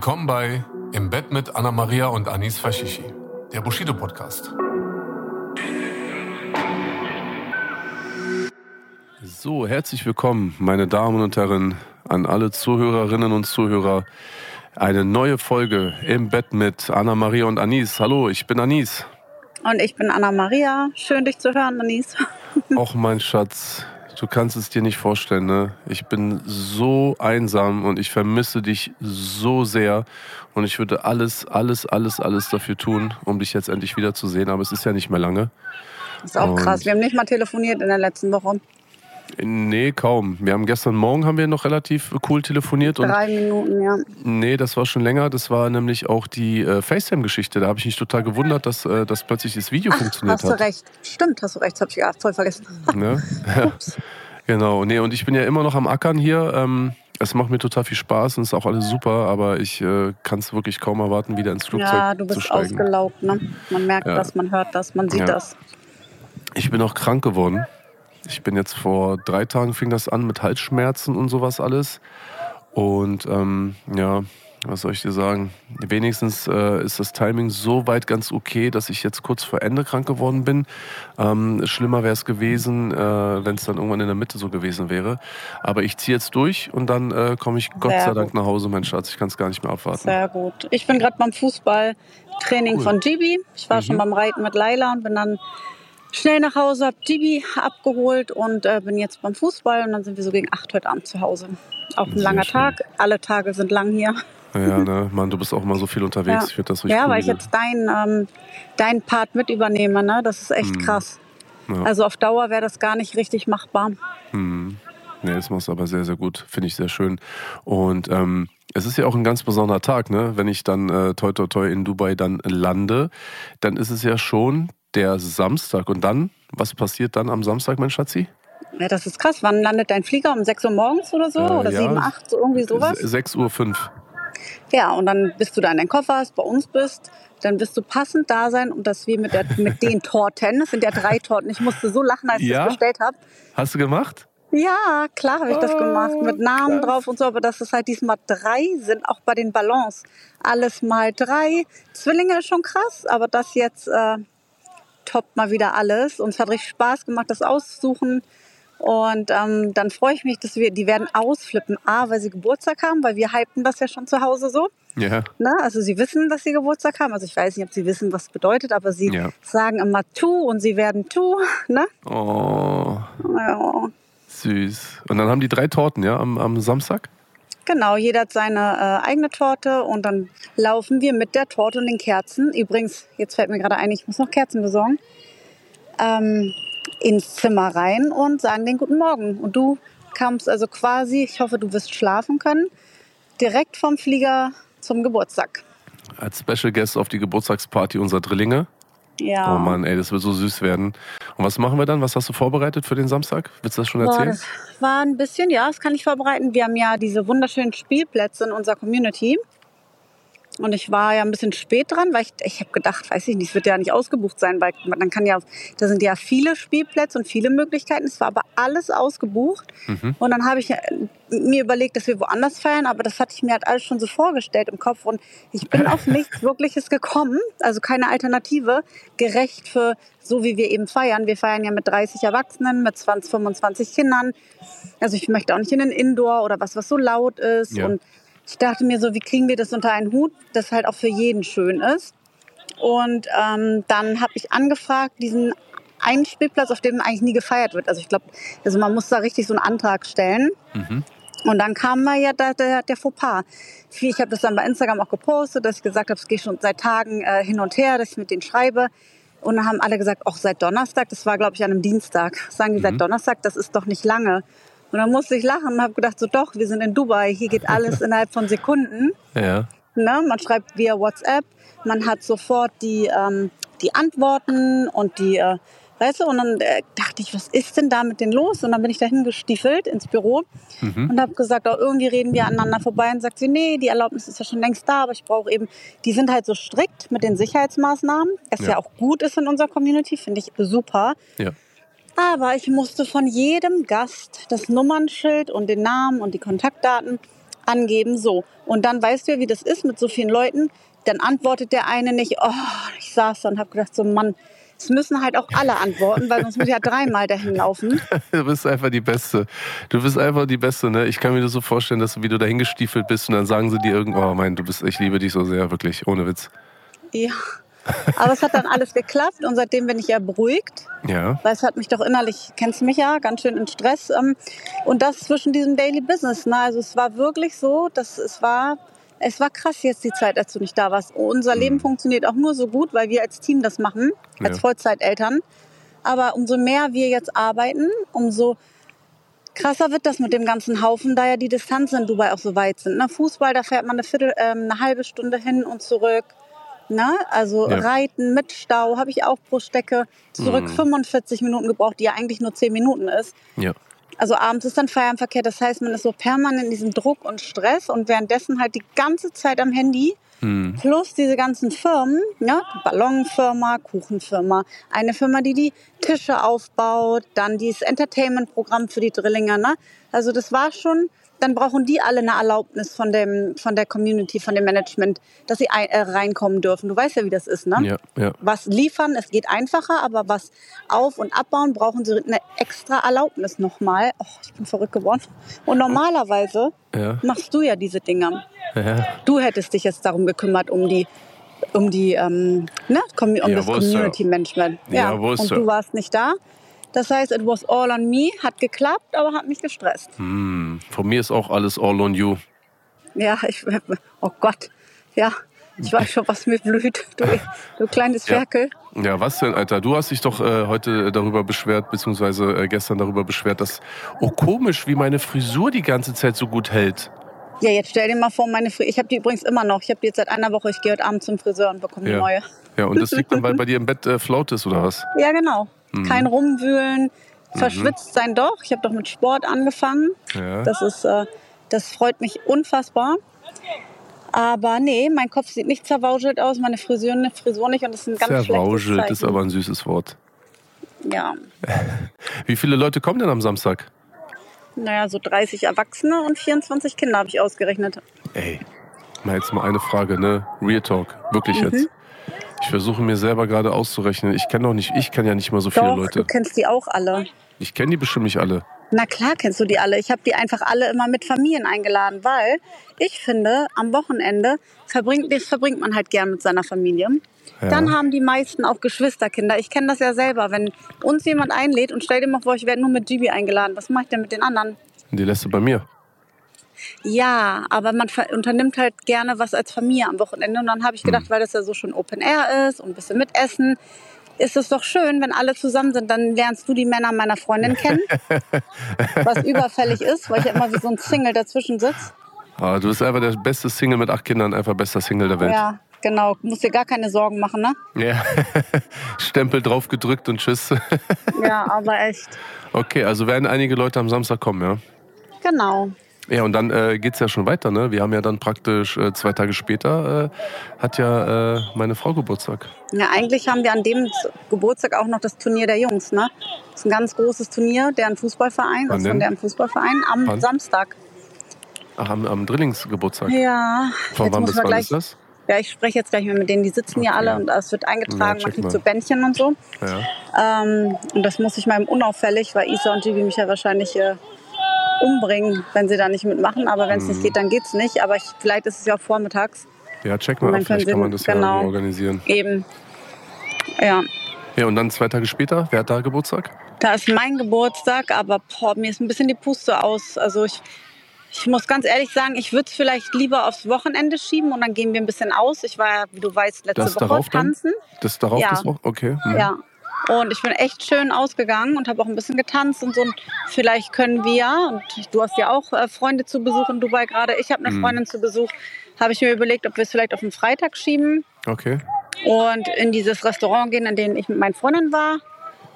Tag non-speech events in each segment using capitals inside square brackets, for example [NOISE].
Willkommen bei Im Bett mit Anna Maria und Anis Fashishi, der Bushido Podcast. So, herzlich willkommen, meine Damen und Herren, an alle Zuhörerinnen und Zuhörer. Eine neue Folge im Bett mit Anna Maria und Anis. Hallo, ich bin Anis. Und ich bin Anna Maria. Schön, dich zu hören, Anis. [LAUGHS] Och, mein Schatz, du kannst es dir nicht vorstellen, ne? Ich bin so einsam und ich vermisse dich so sehr. Und ich würde alles, alles, alles, alles dafür tun, um dich jetzt endlich wiederzusehen. Aber es ist ja nicht mehr lange. Das ist auch Und- krass. Wir haben nicht mal telefoniert in der letzten Woche. Nee, kaum. Wir haben gestern Morgen haben wir noch relativ cool telefoniert und Drei Minuten, ja. Nee, das war schon länger. Das war nämlich auch die äh, FaceTime-Geschichte. Da habe ich mich total gewundert, dass, äh, dass plötzlich das Video funktioniert Hast du hat. recht. Stimmt, hast du recht. Das habe ich ja voll vergessen. Ne? [LAUGHS] Ja. [LAUGHS] genau. Nee, und ich bin ja immer noch am Ackern hier. Ähm, es macht mir total viel Spaß und ist auch alles super, aber ich äh, kann es wirklich kaum erwarten, wieder ins Flugzeug Ja, du zu bist steigen. ausgelaugt, ne? Man merkt Ja. das, man hört das, man sieht Ja. das. Ich bin auch krank geworden. Ich bin jetzt vor drei Tagen fing das an mit Halsschmerzen und sowas alles. Und ähm, ja, was soll ich dir sagen? Wenigstens äh, ist das Timing so weit ganz okay, dass ich jetzt kurz vor Ende krank geworden bin. Ähm, schlimmer wäre es gewesen, äh, wenn es dann irgendwann in der Mitte so gewesen wäre. Aber ich ziehe jetzt durch und dann äh, komme ich Gott Sehr sei Dank gut. nach Hause, mein Schatz. Ich kann es gar nicht mehr abwarten. Sehr gut. Ich bin gerade beim Fußballtraining Cool. von Gibi. Ich war Mhm. schon beim Reiten mit Laila und bin dann schnell nach Hause, hab Gibi abgeholt und äh, bin jetzt beim Fußball und dann sind wir so gegen acht heute Abend zu Hause. Auch ein Sehr langer schön. Tag. Alle Tage sind lang hier. Ja, ne, Mann, du bist auch mal so viel unterwegs. Ja. Ich das richtig Ja, cool. weil ich jetzt deinen ähm, dein Part mit übernehme. Ne? Das ist echt Mhm. krass. Ja. Also auf Dauer wäre das gar nicht richtig machbar. Hm. Nee, das machst du aber sehr, sehr gut. Finde ich sehr schön. Und ähm, es ist ja auch ein ganz besonderer Tag, ne? Wenn ich dann äh, toi toi toi in Dubai dann lande, dann ist es ja schon der Samstag. Und dann, was passiert dann am Samstag, mein Schatzi? Ja, das ist krass. Wann landet dein Flieger? Um 6 Uhr morgens oder so? Äh, oder ja. 7, 8, so irgendwie sowas? Se- 6 Uhr. fünf. Ja, und dann bist du da in deinen Koffer, hast, bei uns bist, dann wirst du passend da sein und das wie mit, der, mit den [LAUGHS] Torten. Es sind ja drei Torten. Ich musste so lachen, als ich Ja? das bestellt habe. Hast du gemacht? Ja, klar habe ich das Oh, gemacht. Mit Namen krass. drauf und so. Aber dass es halt diesmal drei sind, auch bei den Ballons. Alles mal drei. Zwillinge ist schon krass, aber das jetzt äh, toppt mal wieder alles. Und es hat richtig Spaß gemacht, das auszusuchen. Und ähm, dann freue ich mich, dass wir, die werden ausflippen. A, weil sie Geburtstag haben, weil wir hypen das ja schon zu Hause so. Ja. Ne? Also sie wissen, dass sie Geburtstag haben. Also ich weiß nicht, ob sie wissen, was es bedeutet, aber sie Ja. sagen immer tu und sie werden tu. Ne? Oh, Ja. süß. Und dann haben die drei Torten, ja, am, am Samstag? Genau, jeder hat seine äh, eigene Torte und dann laufen wir mit der Torte und den Kerzen. Übrigens, jetzt fällt mir gerade ein, ich muss noch Kerzen besorgen. Ähm, ins Zimmer rein und sagen den guten Morgen. Und du kamst also quasi, ich hoffe, du wirst schlafen können, direkt vom Flieger zum Geburtstag. Als Special Guest auf die Geburtstagsparty unserer Drillinge. Ja. Oh Mann, ey, das wird so süß werden. Und was machen wir dann? Was hast du vorbereitet für den Samstag? Willst du das schon Boah, erzählen? das war ein bisschen, ja, das kann ich vorbereiten. Wir haben ja diese wunderschönen Spielplätze in unserer Community. Und ich war ja ein bisschen spät dran, weil ich, ich habe gedacht, weiß ich nicht, es wird ja nicht ausgebucht sein, weil man kann ja, da sind ja viele Spielplätze und viele Möglichkeiten. Es war aber alles ausgebucht. Mhm. Und dann habe ich äh, mir überlegt, dass wir woanders feiern, aber das hatte ich mir halt alles schon so vorgestellt im Kopf. Und ich bin auf [LAUGHS] nichts Wirkliches gekommen, also keine Alternative, gerecht für so wie wir eben feiern. Wir feiern ja mit 30 Erwachsenen, mit 20, 25 Kindern. Also ich möchte auch nicht in den Indoor oder was, was so laut ist. Ja. Und ich dachte mir so, wie kriegen wir das unter einen Hut, das halt auch für jeden schön ist. Und ähm, dann habe ich angefragt, diesen einen Spielplatz, auf dem eigentlich nie gefeiert wird. Also ich glaube, also man muss da richtig so einen Antrag stellen. Mhm. Und dann kam mal ja der, der, der Fauxpas. Ich habe das dann bei Instagram auch gepostet, dass ich gesagt habe, es geht schon seit Tagen äh, hin und her, dass ich mit denen schreibe. Und dann haben alle gesagt, auch seit Donnerstag, das war glaube ich an einem Dienstag, sagen die Mhm. seit Donnerstag, das ist doch nicht lange. Und dann musste ich lachen und habe gedacht, so doch, wir sind in Dubai, hier geht alles [LAUGHS] innerhalb von Sekunden. Ja. Ne? Man schreibt via WhatsApp, man hat sofort die, ähm, die Antworten und die, äh, weißt du, und dann äh, dachte ich, was ist denn da mit denen los? Und dann bin ich dahin gestiefelt ins Büro und habe gesagt, oh, irgendwie reden wir aneinander vorbei. Und sagt sie, nee, die Erlaubnis ist ja schon längst da, aber ich brauche eben, die sind halt so strikt mit den Sicherheitsmaßnahmen, was ja, Ja. auch gut ist in unserer Community, finde ich super. Ja. Aber ich musste von jedem Gast das Nummernschild und den Namen und die Kontaktdaten angeben. So. Und dann weißt du ja, wie das ist mit so vielen Leuten. Dann antwortet der eine nicht. Oh, ich saß da und habe gedacht, so Mann, es müssen halt auch alle antworten, weil sonst muss ich ja dreimal dahin laufen. [LAUGHS] Du bist einfach die Beste. Du bist einfach die Beste, ne? Ich kann mir das so vorstellen, dass du, wie du dahin gestiefelt bist und dann sagen sie dir irgendwann, oh mein, du bist, ich liebe dich so sehr, wirklich, ohne Witz. Ja. Aber es hat dann alles geklappt und seitdem bin ich ja beruhigt. Ja. Weil es hat mich doch innerlich, kennst du mich ja, ganz schön in Stress. ähm, Und das zwischen diesem Daily Business. Ne? Also es war wirklich so, dass es war, es war krass jetzt die Zeit, als du nicht da warst. Unser Leben funktioniert auch nur so gut, weil wir als Team das machen, als Ja. Vollzeiteltern. Aber umso mehr wir jetzt arbeiten, umso krasser wird das mit dem ganzen Haufen, da ja die Distanzen in Dubai auch so weit sind. Ne? Fußball, da fährt man eine, Viertel, ähm, eine halbe Stunde hin und zurück. Ne? Also Ja. Reiten mit Stau habe ich auch pro Strecke zurück 45 Minuten gebraucht, die ja eigentlich nur 10 Minuten ist. Ja. Also abends ist dann Feierabendverkehr, das heißt, man ist so permanent in diesem Druck und Stress und währenddessen halt die ganze Zeit am Handy. Hm. Plus diese ganzen Firmen, ne? Ballonfirma, Kuchenfirma, eine Firma, die die Tische aufbaut, dann dieses Entertainment-Programm für die Drillinger. Ne? Also das war schon, dann brauchen die alle eine Erlaubnis von, dem, von der Community, von dem Management, dass sie ein, äh, reinkommen dürfen. Du weißt ja, wie das ist, ne? Ja, ja. Was liefern, es geht einfacher, aber was auf- und abbauen, brauchen sie eine extra Erlaubnis nochmal. Oh, ich bin verrückt geworden. Und normalerweise Ja. machst du ja diese Dinge. Ja. Du hättest dich jetzt darum gekümmert, um die, um die, ähm, ne, um Ja, das? Community Management. Ja, ist und du warst nicht da. Das heißt, it was all on me, hat geklappt, aber hat mich gestresst. Hm. Von mir ist auch alles all on you. Ja, ich, oh Gott, ja, ich weiß schon, was mir blüht, du, du kleines Ja. Ferkel. Ja, was denn, Alter? Du hast dich doch äh, heute darüber beschwert, beziehungsweise äh, gestern darüber beschwert, dass, oh komisch, wie meine Frisur die ganze Zeit so gut hält. Ja, jetzt stell dir mal vor, meine Frisur, ich habe die übrigens immer noch, ich habe die jetzt seit einer Woche, ich gehe heute Abend zum Friseur und bekomme eine Ja. neue. Ja, und das liegt dann, weil bei dir im Bett äh, flaut ist, oder was? Ja, genau. Mhm. Kein Rumwühlen, verschwitzt sein doch. Ich habe doch mit Sport angefangen. Ja. Das ist, äh, das freut mich unfassbar. Aber nee, mein Kopf sieht nicht zerwauschelt aus, meine Frisur, Frisur nicht und das ist ein ganz Zerwauschelt ist aber ein süßes Wort. Ja, [LAUGHS] Wie viele Leute kommen denn am Samstag? naja, so 30 Erwachsene und 24 Kinder habe ich ausgerechnet. Ey, mal jetzt mal eine Frage, ne? Real Talk, wirklich Mhm. jetzt. Ich versuche mir selber gerade auszurechnen. Ich kenne doch nicht, ich kenne ja nicht mal so viele Doch, Leute. du kennst die auch alle. Ich kenne die bestimmt nicht alle. Na klar kennst du die alle. Ich habe die einfach alle immer mit Familien eingeladen, weil ich finde, am Wochenende verbringt, das verbringt man halt gern mit seiner Familie. Ja. Dann haben die meisten auch Geschwisterkinder. Ich kenne das ja selber. Wenn uns jemand einlädt und stell dir mal vor, ich werde nur mit Gibi eingeladen, was mache ich denn mit den anderen? Die lässt du bei mir. Ja, aber man unternimmt halt gerne was als Familie am Wochenende. Und dann habe ich gedacht, weil das ja so schon Open Air ist und ein bisschen mit Essen, ist es doch schön, wenn alle zusammen sind. Dann lernst du die Männer meiner Freundin kennen, [LAUGHS] was überfällig ist, weil ich ja immer wie so ein Single dazwischen sitze. Ah, du bist einfach der beste Single mit acht Kindern, einfach bester Single der Welt. Ja, genau. Musst dir gar keine Sorgen machen, ne? Ja. [LAUGHS] Stempel drauf gedrückt und tschüss. Ja, aber echt. Okay, also werden einige Leute am Samstag kommen, ja? Genau. Ja, und dann äh, geht's ja schon weiter, ne? Wir haben ja dann praktisch äh, zwei Tage später äh, hat ja äh, meine Frau Geburtstag. Ja, eigentlich haben wir an dem Geburtstag auch noch das Turnier der Jungs, ne? Das ist ein ganz großes Turnier, deren Fußballverein, Wann also von deren Fußballverein am Wann? Samstag. Ach, am, am Drillingsgeburtstag. Ja, Von jetzt wann bis wann gleich. ist das? Ja, ich spreche jetzt gleich mal mit denen. Die sitzen hier Okay. alle und es wird Ja, eingetragen, check man kriegt mal. so Bändchen und so. Ja. Ähm, und das muss ich mal unauffällig, weil Isa und Gibi mich ja wahrscheinlich äh, umbringen, wenn sie da nicht mitmachen. Aber wenn es Mhm. nicht geht, dann geht's nicht. Aber ich, vielleicht ist es ja auch vormittags. ja, check mal dann ab, vielleicht kann man das ja genau. organisieren. Eben. Ja. Ja, und dann zwei Tage später, wer hat da Geburtstag? Da ist mein Geburtstag, aber boah, mir ist ein bisschen die Puste aus. Also ich, ich muss ganz ehrlich sagen, ich würde es vielleicht lieber aufs Wochenende schieben und dann gehen wir ein bisschen aus. Ich war ja, wie du weißt, letzte Das Woche darauf dann? tanzen. Das darauf Ja. das Woche? Okay. Mhm. Ja. Und ich bin echt schön ausgegangen und habe auch ein bisschen getanzt und so. Und vielleicht können wir, und du hast ja auch äh, Freunde zu Besuch in Dubai gerade, ich habe eine Mhm. Freundin zu Besuch, habe ich mir überlegt, ob wir es vielleicht auf den Freitag schieben Okay. und in dieses Restaurant gehen, in dem ich mit meinen Freundinnen war.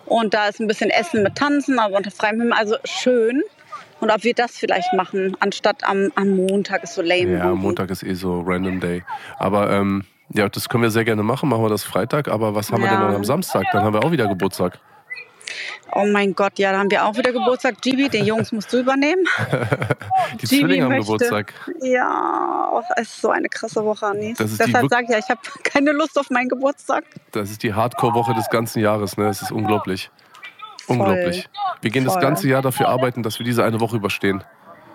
Und da ist ein bisschen Essen mit Tanzen, aber unter freiem Himmel, also schön. Und ob wir das vielleicht machen, anstatt am, am Montag ist so lame. Ja, irgendwie. Montag ist eh so Random Day. Aber ähm, ja, das können wir sehr gerne machen. Machen wir das Freitag. Aber was haben wir Ja. denn dann am Samstag? Dann haben wir auch wieder Geburtstag. Oh mein Gott, ja, da haben wir auch wieder Geburtstag. Gibi, den Jungs musst du übernehmen. [LAUGHS] Die Gibi Zwillinge haben möchte- Geburtstag. Ja, oh, es ist so eine krasse Woche, Anis. Das Deshalb sage ich ja, ich habe keine Lust auf meinen Geburtstag. Das ist die Hardcore-Woche des ganzen Jahres. Ne? Es ist unglaublich. Unglaublich. Wir gehen das Voll. ganze Jahr dafür arbeiten, dass wir diese eine Woche überstehen.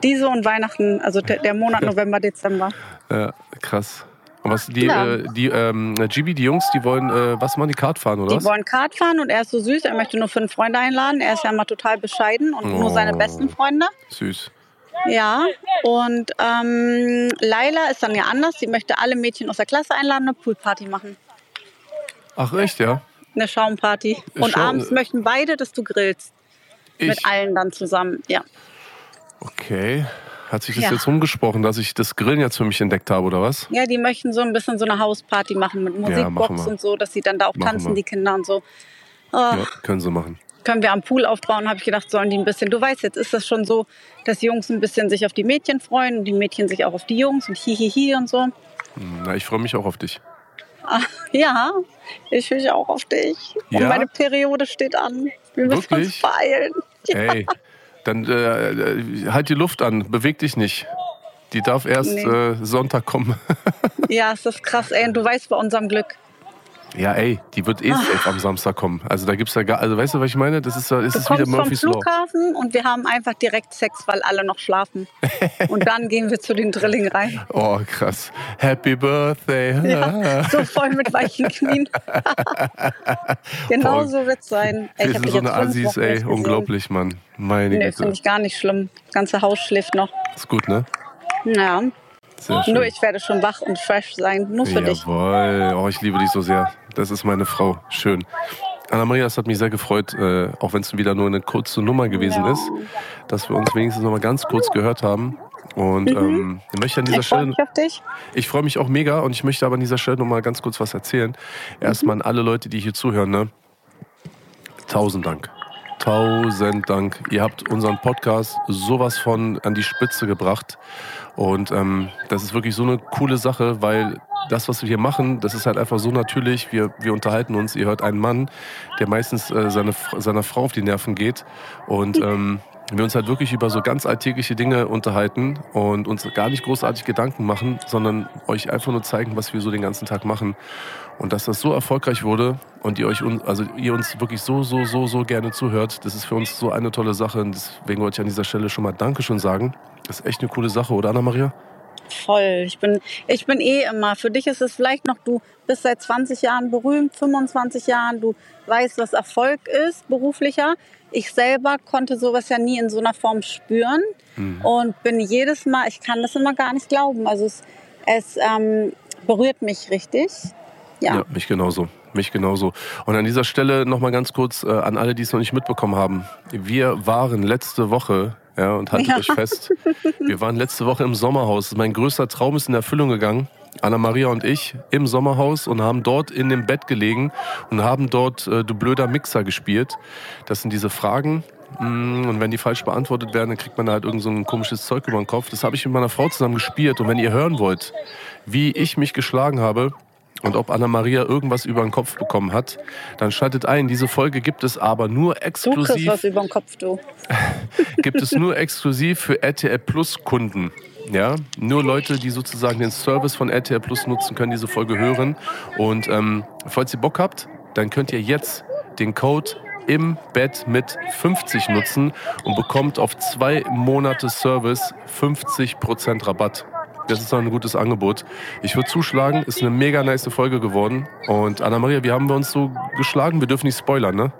Diese und Weihnachten, also der, der Monat [LAUGHS] November, Dezember. Ja, krass. Und was die, Ja. äh, die ähm, Gibi, die Jungs, die wollen äh, was machen, die Kart fahren, oder Die was? wollen Kart fahren und er ist so süß, er möchte nur fünf Freunde einladen. Er ist ja immer total bescheiden und nur seine Oh. besten Freunde. Süß. Ja, und ähm, Laila ist dann ja anders. Sie möchte alle Mädchen aus der Klasse einladen, eine Poolparty machen. Ach echt, ja? Eine Schaumparty. Und Schaum- abends möchten beide, dass du grillst. Ich. Mit allen dann zusammen. Ja. Okay. Hat sich das Ja. jetzt rumgesprochen, dass ich das Grillen jetzt für mich entdeckt habe, oder was? ja, die möchten so ein bisschen so eine Hausparty machen mit Musikbox wir. und so, dass sie dann da auch Machen tanzen, wir. die Kinder und so. Oh, Ja, können sie machen. Können wir am Pool aufbauen, habe ich gedacht, sollen die ein bisschen. Du weißt, jetzt ist das schon so, dass Jungs ein bisschen sich auf die Mädchen freuen und die Mädchen sich auch auf die Jungs und hihihi und so. Hm, Na, ich freue mich auch auf dich. Ja, ich will auch auf dich. Und Ja? meine Periode steht an. Wir müssen uns Wirklich? beeilen. Ey, dann äh, äh, halt die Luft an, beweg dich nicht. Die darf erst Nee. äh, Sonntag kommen. [LAUGHS] Ja, es ist krass, ey. Und du weißt bei unserem Glück. Ja, ey, die wird eh safe am Samstag kommen. Also da gibt's ja gar, also weißt du, was ich meine? Das ist, das ist wieder kommst vom Murphy's Law. Flughafen und wir haben einfach direkt Sex, weil alle noch schlafen. [LAUGHS] Und dann gehen wir zu den Drilling rein. Oh, krass. Happy Birthday. Ja, so voll mit weichen Knien. [LAUGHS] genau Boah. so wird's sein. Ey, Wir sind so eine Assis, ey. Unglaublich, Mann. Meine Nee, Güte. finde ich gar nicht schlimm. Das ganze Haus schläft noch. Ist gut, ne? Ja, Sehr schön. nur ich werde schon wach und fresh sein. Nur für dich. Jawohl. Oh, ich liebe dich so sehr. Das ist meine Frau. Schön. Anna-Maria, es hat mich sehr gefreut, äh, auch wenn es wieder nur eine kurze Nummer gewesen Ja. ist, dass wir uns wenigstens noch mal ganz kurz gehört haben. Und ähm, ich möchte an dieser Mhm. Ich freue Stelle, mich auf dich. ich freue mich auch mega und ich möchte aber an dieser Stelle noch mal ganz kurz was erzählen. Erstmal an alle Leute, die hier zuhören, ne? Tausend Dank. Tausend Dank. Ihr habt unseren Podcast sowas von an die Spitze gebracht. Und ähm, das ist wirklich so eine coole Sache, weil das, was wir hier machen, das ist halt einfach so natürlich. Wir, wir unterhalten uns. Ihr hört einen Mann, der meistens äh, seine, seiner Frau auf die Nerven geht. Und ähm, wir uns halt wirklich über so ganz alltägliche Dinge unterhalten und uns gar nicht großartig Gedanken machen, sondern euch einfach nur zeigen, was wir so den ganzen Tag machen. Und dass das so erfolgreich wurde und ihr euch also ihr uns wirklich so, so, so, so gerne zuhört, das ist für uns so eine tolle Sache. Und deswegen wollte ich an dieser Stelle schon mal Dankeschön sagen. Das ist echt eine coole Sache, oder Anna-Maria? Voll. Ich bin, ich bin eh immer. Für dich ist es vielleicht noch, du bist seit 20 Jahren berühmt, 25 Jahren, du weißt, was Erfolg ist, beruflicher. Ich selber konnte sowas ja nie in so einer Form spüren und bin jedes Mal, ich kann das immer gar nicht glauben. Also es, es ähm, berührt mich richtig. Ja. Ja, mich genauso. Mich genauso. Und an dieser Stelle nochmal ganz kurz äh, an alle, die es noch nicht mitbekommen haben. Wir waren letzte Woche, ja, und haltet Ja. euch fest, wir waren letzte Woche im Sommerhaus. Mein größter Traum ist in Erfüllung gegangen. Anna-Maria und ich im Sommerhaus und haben dort in dem Bett gelegen und haben dort äh, Du blöder Mixer gespielt. Das sind diese Fragen. mm, Und wenn die falsch beantwortet werden, dann kriegt man da halt irgend so ein komisches Zeug über den Kopf. Das habe ich mit meiner Frau zusammen gespielt. Und wenn ihr hören wollt, wie ich mich geschlagen habe, und ob Anna-Maria irgendwas über den Kopf bekommen hat, dann schaltet ein. Diese Folge gibt es aber nur Du kriegst was exklusiv, über den Kopf, du. [LAUGHS] gibt es nur exklusiv für RTL Plus Kunden. Ja, nur Leute, die sozusagen den Service von RTL Plus nutzen, können diese Folge hören. Und ähm, falls ihr Bock habt, dann könnt ihr jetzt den Code im Bett mit 50 nutzen und bekommt auf zwei Monate Service 50% Rabatt. Das ist doch ein gutes Angebot. Ich würde zuschlagen, ist eine mega nice Folge geworden. Und Anna-Maria, wie haben wir uns so geschlagen? Wir dürfen nicht spoilern, ne?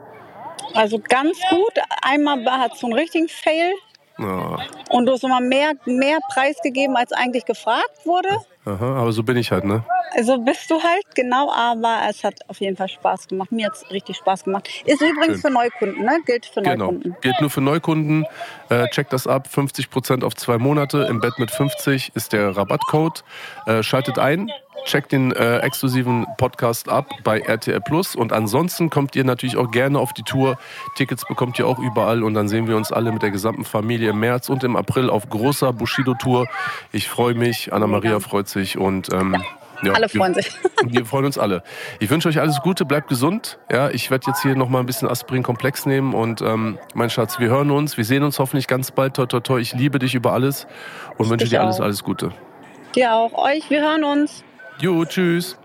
Also ganz gut. Einmal hat es so einen richtigen Fail Ja. und du hast immer mehr, mehr preisgegeben, als eigentlich gefragt wurde. Aha, aber so bin ich halt, ne? Also bist du halt, genau, aber es hat auf jeden Fall Spaß gemacht. Mir hat es richtig Spaß gemacht. Ist übrigens Schön. für Neukunden, ne? Gilt für Genau. Neukunden. Gilt nur für Neukunden. Äh, checkt das ab. 50% auf zwei Monate. Im Bett mit 50 ist der Rabattcode. Äh, schaltet ein. Checkt den äh, exklusiven Podcast ab bei RTL Plus. Und ansonsten kommt ihr natürlich auch gerne auf die Tour. Tickets bekommt ihr auch überall. Und dann sehen wir uns alle mit der gesamten Familie im März und im April auf großer Bushido-Tour. Ich freue mich. Anna-Maria freut sich. Und ähm, ja, Alle wir- freuen sich. [LAUGHS] wir freuen uns alle. Ich wünsche euch alles Gute, bleibt gesund. Ja, ich werde jetzt hier noch mal ein bisschen Aspirin-Komplex nehmen und ähm, mein Schatz, wir hören uns, wir sehen uns hoffentlich ganz bald. Toi, toi, toi. Ich liebe dich über alles und wünsche dich dir alles, auch. alles Gute. Dir auch. Euch, wir hören uns. Jo, tschüss.